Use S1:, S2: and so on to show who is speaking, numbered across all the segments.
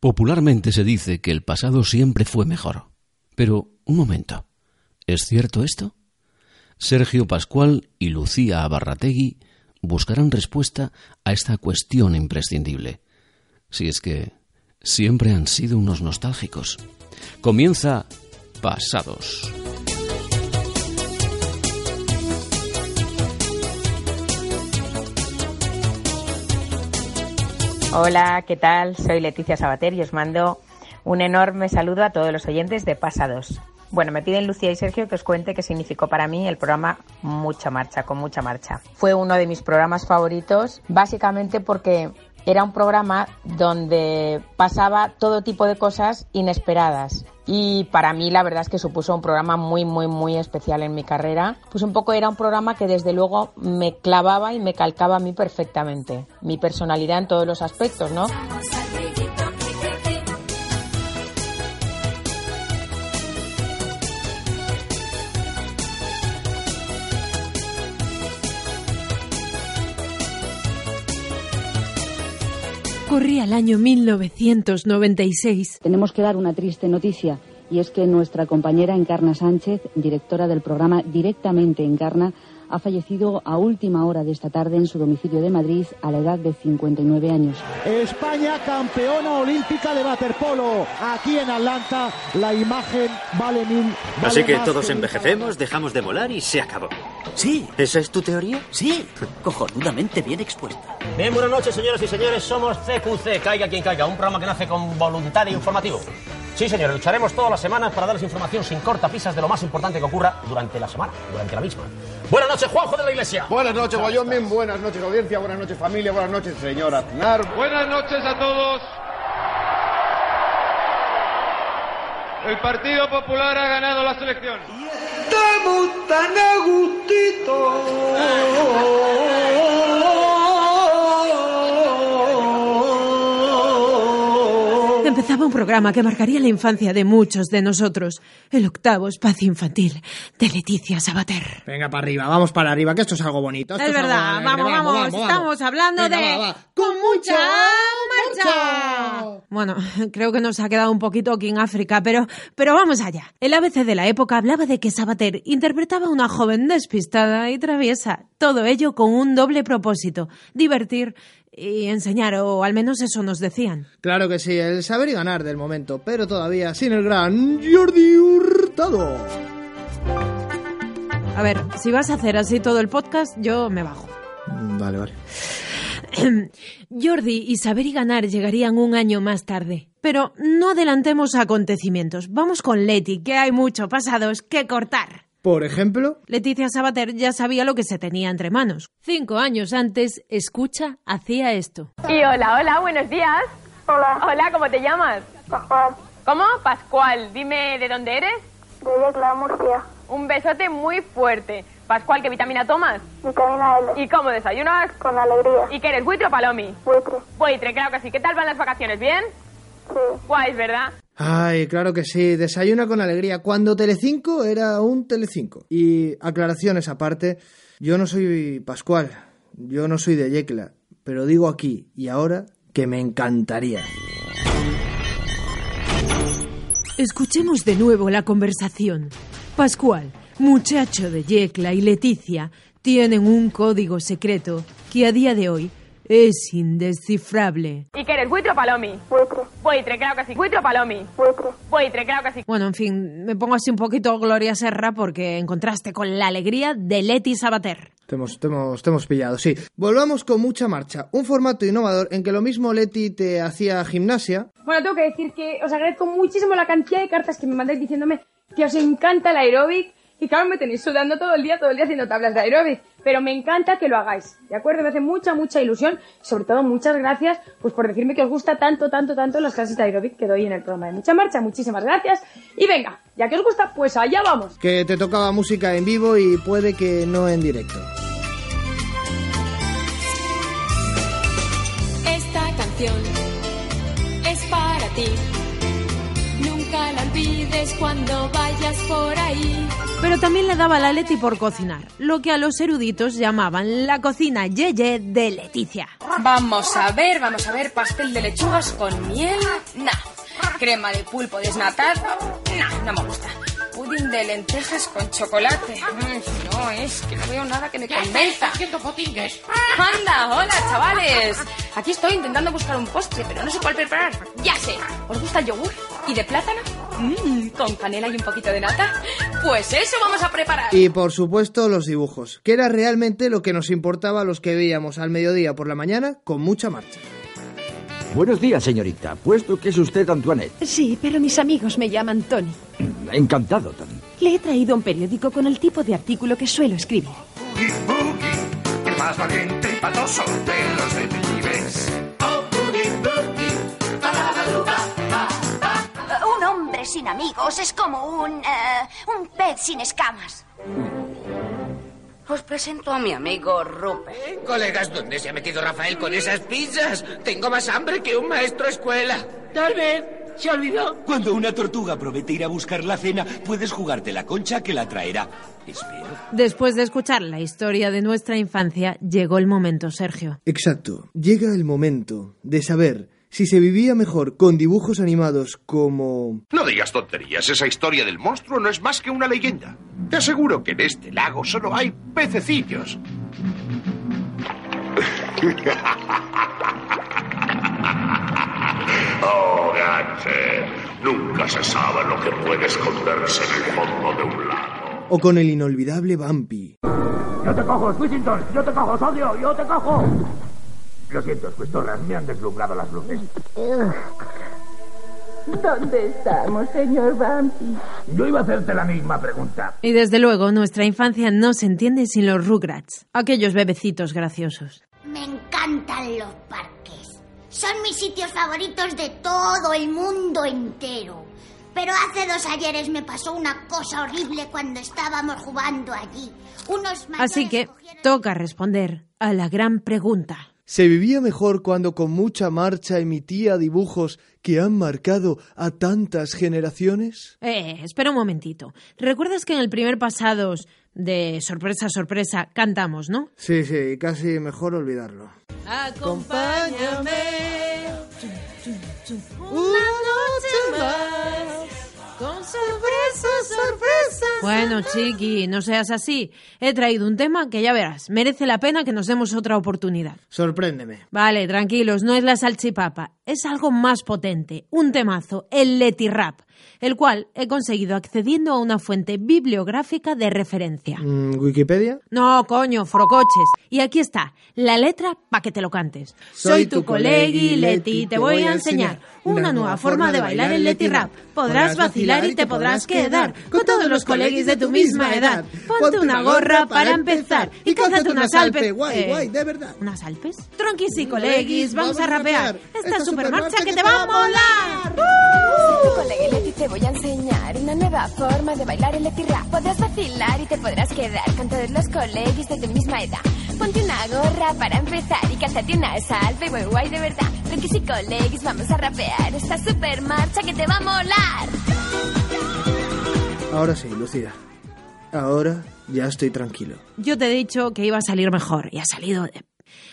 S1: Popularmente se dice que el pasado siempre fue mejor. Pero, un momento. ¿Es cierto esto? Sergio Pascual y Lucía Abarrategui buscarán respuesta a esta cuestión imprescindible. Si es que siempre han sido unos nostálgicos. Comienza Pasados.
S2: Hola, ¿qué tal? Soy Leticia Sabater y os mando un enorme saludo a todos los oyentes de Pasados. Bueno, me piden Lucía y Sergio que os cuente qué significó para mí el programa Mucha Marcha, con mucha marcha. Fue uno de mis programas favoritos, básicamente porque era un programa donde pasaba todo tipo de cosas inesperadas. Y para mí la verdad es que supuso un programa muy, muy, muy especial en mi carrera. Pues un poco era un programa que desde luego me clavaba y me calcaba a mí perfectamente. Mi personalidad en todos los aspectos, ¿no?
S3: Corría el año 1996.
S4: Tenemos que dar una triste noticia y es que nuestra compañera Encarna Sánchez, directora del programa Directamente Encarna, ha fallecido a última hora de esta tarde en su domicilio de Madrid a la edad de 59 años.
S5: España campeona olímpica de waterpolo. Aquí en Atlanta la imagen vale mil.
S6: Así que todos envejecemos, dejamos de volar y se acabó.
S7: Sí.
S6: ¿Esa es tu teoría?
S7: Sí. Cojonudamente bien expuesta.
S8: Bien, buenas noches, señoras y señores. Somos CQC, caiga quien caiga, un programa que nace con voluntad informativo. Sí, señores, lucharemos todas las semanas para darles información sin cortapisas de lo más importante que ocurra durante la semana, durante la misma. Buenas noches, Juanjo de la Iglesia.
S9: Buenas noches, Wyoming. Buenas noches, audiencia. Buenas noches, familia. Buenas noches, señor Aznar.
S10: Buenas noches a todos. El Partido Popular ha ganado la selección.
S11: Estamos tan a gustito.
S3: Programa que marcaría la infancia de muchos de nosotros. El octavo espacio infantil de Leticia Sabater.
S5: Venga, para arriba, vamos para arriba, que esto es algo bonito.
S3: es verdad, vamos, vamos, estamos hablando de... ¡Con mucha! Bueno, creo que nos ha quedado un poquito King África, pero, pero vamos allá. El ABC de la época hablaba de que Sabater interpretaba a una joven despistada y traviesa. Todo ello con un doble propósito, divertir y enseñar, o al menos eso nos decían.
S5: Claro que sí, el saber y ganar del momento, pero todavía sin el gran Jordi Hurtado.
S3: A ver, si vas a hacer así todo el podcast, yo me bajo.
S5: Vale, vale.
S3: Jordi y Saber y Ganar llegarían un año más tarde. Pero no adelantemos acontecimientos. Vamos con Leti, que hay mucho pasados que cortar.
S5: Por ejemplo,
S3: Leticia Sabater ya sabía lo que se tenía entre manos. Cinco años antes, escucha, hacía esto.
S12: Y hola, hola, buenos días.
S13: Hola.
S12: Hola, ¿cómo te llamas?
S13: Pascual.
S12: ¿Cómo? Pascual. Dime, ¿de dónde eres?
S13: De Yecla, Murcia.
S12: Un besote muy fuerte. Pascual, ¿qué vitamina tomas?
S13: Vitamina L.
S12: ¿Y cómo desayunas?
S13: Con alegría.
S12: ¿Y qué eres, buitre o palomi?
S13: Buitre.
S12: Buitre, claro que sí. ¿Qué tal van las vacaciones? ¿Bien?
S13: Sí.
S12: Guay, ¿verdad?
S5: Ay, claro que sí, desayuna con alegría. Cuando Telecinco era un Telecinco. Y aclaraciones aparte, yo no soy Pascual, yo no soy de Yecla, pero digo aquí y ahora que me encantaría.
S3: Escuchemos de nuevo la conversación. Pascual, muchacho de Yecla y Leticia tienen un código secreto que a día de hoy es indescifrable.
S12: ¿Y qué eres, buitre o palomi?
S13: Buitre.
S12: Buitre, claro que sí. ¿Buitre o palomi?
S13: Buitre.
S12: Buitre, claro que sí.
S3: Bueno, en fin, me pongo así un poquito Gloria Serra porque en contraste con la alegría de Leti Sabater.
S5: Te hemos, te hemos, te hemos pillado, sí. Volvamos con mucha marcha. Un formato innovador en que lo mismo Leti te hacía gimnasia.
S14: Bueno, tengo que decir que os agradezco muchísimo la cantidad de cartas que me mandáis diciéndome que os encanta el aeróbic
S12: Y claro, me tenéis sudando todo el día, todo el día haciendo tablas de aeróbic. Pero me encanta que lo hagáis, ¿de acuerdo? Me hace mucha, mucha ilusión. Sobre todo, muchas gracias pues por decirme que os gusta tanto, tanto, tanto las clases de aeróbic que doy en el programa de Mucha Marcha. Muchísimas gracias. Y venga, ya que os gusta, pues allá vamos.
S5: Que te tocaba música en vivo y puede que no en directo.
S14: Esta canción es para ti. Cuando vayas por ahí.
S3: Pero también le daba la Leti por cocinar, lo que a los eruditos llamaban la cocina yeye de Leticia.
S15: Vamos a ver, vamos a ver, pastel de lechugas con miel, nah. Crema de pulpo desnatado, nah, no me gusta. Pudín de lentejas con chocolate. Mm, no, es que no veo nada que me convenza.
S16: haciendo potingues?
S15: Anda, hola chavales. Aquí estoy intentando buscar un postre, pero no sé cuál preparar. Ya sé. ¿Os gusta el yogur? ¿Y de plátano? Mm, con canela y un poquito de nata. Pues eso vamos a preparar.
S5: Y por supuesto los dibujos, que era realmente lo que nos importaba a los que veíamos al mediodía por la mañana con mucha marcha.
S17: Buenos días, señorita. Puesto que es usted Antoinette.
S18: Sí, pero mis amigos me llaman Tony.
S17: Encantado, Tony.
S18: Le he traído un periódico con el tipo de artículo que suelo escribir.
S11: Boogie Boogie, el más valiente y patoso de los detectives.
S19: Sin amigos es como un. eh, un pez sin escamas.
S20: Os presento a mi amigo Rupert.
S16: Colegas, ¿dónde se ha metido Rafael con esas pizzas? Tengo más hambre que un maestro escuela.
S21: Tal vez se olvidó.
S22: Cuando una tortuga promete ir a buscar la cena, puedes jugarte la concha que la traerá. Espero.
S3: Después de escuchar la historia de nuestra infancia, llegó el momento, Sergio.
S5: Exacto. Llega el momento de saber si se vivía mejor con dibujos animados como...
S23: No digas tonterías, esa historia del monstruo no es más que una leyenda. Te aseguro que en este lago solo hay pececillos.
S24: Oh, Gadget, nunca se sabe lo que puede esconderse en el fondo de un lago.
S5: o con el inolvidable Bumpy.
S21: Yo te cojo, Swissington. Yo te cojo, socio. Yo te cojo. Lo siento, Squistorras. Me han deslumbrado las luces.
S25: ¿Dónde estamos, señor Bumpy?
S21: Yo iba a hacerte la misma pregunta.
S3: Y desde luego, nuestra infancia no se entiende sin los Rugrats, aquellos bebecitos graciosos.
S19: Me encantan los parques. Son mis sitios favoritos de todo el mundo entero. Pero hace dos ayeres me pasó una cosa horrible cuando estábamos jugando allí. Unos
S3: Así que toca responder a la gran pregunta.
S5: ¿Se vivía mejor cuando con mucha marcha emitía dibujos que han marcado a tantas generaciones?
S3: Eh, espera un momentito. ¿Recuerdas que en el primer pasados de sorpresa, sorpresa cantamos, no?
S5: Sí, sí, casi mejor olvidarlo.
S3: Acompáñame
S5: una noche
S3: más con sorpresa, sorpresa. Bueno, chiqui, no seas así. He traído un tema que ya verás, merece la pena que nos demos otra oportunidad.
S5: Sorpréndeme.
S3: Vale, tranquilos, no es la salchipapa, es algo más potente, un temazo, el Leti Rap, el cual he conseguido accediendo a una fuente bibliográfica de referencia.
S5: Mm, ¿Wikipedia?
S3: No, coño, frocoches. Y aquí está, la letra para que te lo cantes. Soy tu colegui Leti, te voy a enseñar una nueva forma de bailar el Leti Rap. Podrás vacilar y te podrás quedar con todos los coleguis de tu misma edad. Ponte una gorra para empezar y cózate unas alpes.
S5: Guay,
S3: Eh,
S5: guay, de verdad.
S3: ¿Unas alpes? Tronquis y coleguis, vamos a rapear. Esta supermarcha que te va a molar.
S26: Leti, te voy a enseñar una nueva forma de bailar el Leti Rap. Podrás vacilar y te podrás quedar con todos los colegis de tu misma edad. Ponte una gorra para empezar y cántate una salve, guay, guay, de verdad. Tronquis y coleguis, vamos a rapear esta super marcha que te va a molar.
S5: Ahora sí, Lucía. Ahora ya estoy tranquilo.
S3: Yo te he dicho que iba a salir mejor y ha salido. de-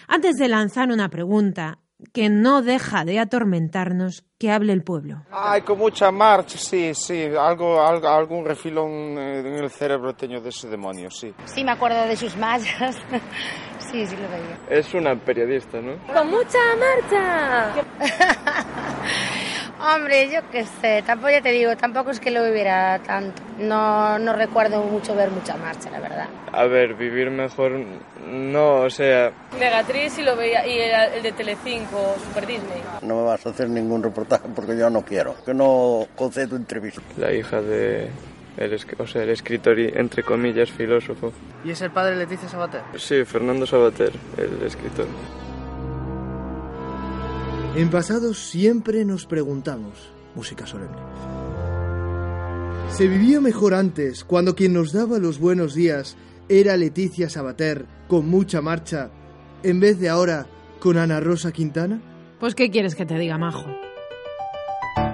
S3: Antes de lanzar una pregunta que no deja de atormentarnos, que hable el pueblo.
S9: Ay, con mucha marcha, sí, sí. Algo, algo, algún refilón eh, en el cerebro tengo de ese demonio, sí.
S27: Sí, me acuerdo de sus mallas. sí, sí lo veía.
S9: Es una periodista, ¿no?
S27: ¡Con mucha marcha! Hombre, yo qué sé, tampoco ya te digo, tampoco es que lo viviera tanto. No, no recuerdo mucho ver mucha marcha, la verdad.
S9: A ver, vivir mejor, no, o sea...
S28: Megatriz y lo veía y el, el de Telecinco, Super Disney.
S29: No me vas a hacer ningún reportaje porque yo no quiero. Que no concedo entrevistas.
S9: La hija de,
S30: el, es- o sea, el escritor y, entre comillas, filósofo.
S5: ¿Y es el padre de Leticia Sabater?
S30: Sí, Fernando Sabater, el escritor.
S5: En pasados siempre nos preguntamos, música solemne. ¿Se vivía mejor antes, cuando quien nos daba los buenos días era Leticia Sabater, con mucha marcha, en vez de ahora con Ana Rosa Quintana?
S3: Pues, ¿qué quieres que te diga, majo?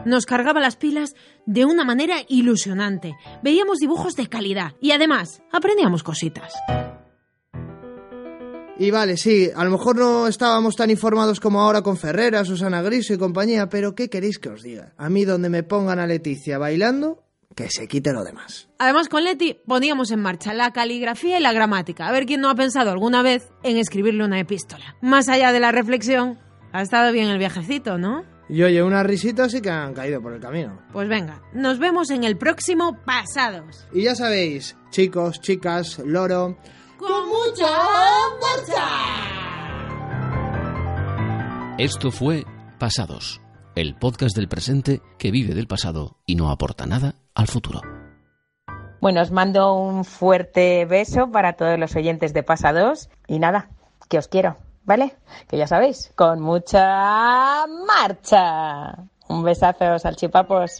S3: Nos cargaba las pilas de una manera ilusionante. Veíamos dibujos de calidad y además aprendíamos cositas.
S5: Y vale, sí, a lo mejor no estábamos tan informados como ahora con Ferrera, Susana Griso y compañía, pero ¿qué queréis que os diga? A mí donde me pongan a Leticia bailando, que se quite lo demás.
S3: Además, con Leti poníamos en marcha la caligrafía y la gramática. A ver quién no ha pensado alguna vez en escribirle una epístola. Más allá de la reflexión, ha estado bien el viajecito, ¿no?
S5: Y oye, unas risitas sí que han caído por el camino.
S3: Pues venga, nos vemos en el próximo Pasados.
S5: Y ya sabéis, chicos, chicas, loro,
S3: ¡Con mucha
S1: Esto fue Pasados, el podcast del presente que vive del pasado y no aporta nada al futuro.
S2: Bueno, os mando un fuerte beso para todos los oyentes de Pasados y nada, que os quiero, ¿vale? Que ya sabéis, con mucha marcha. Un besazo, salchipapos.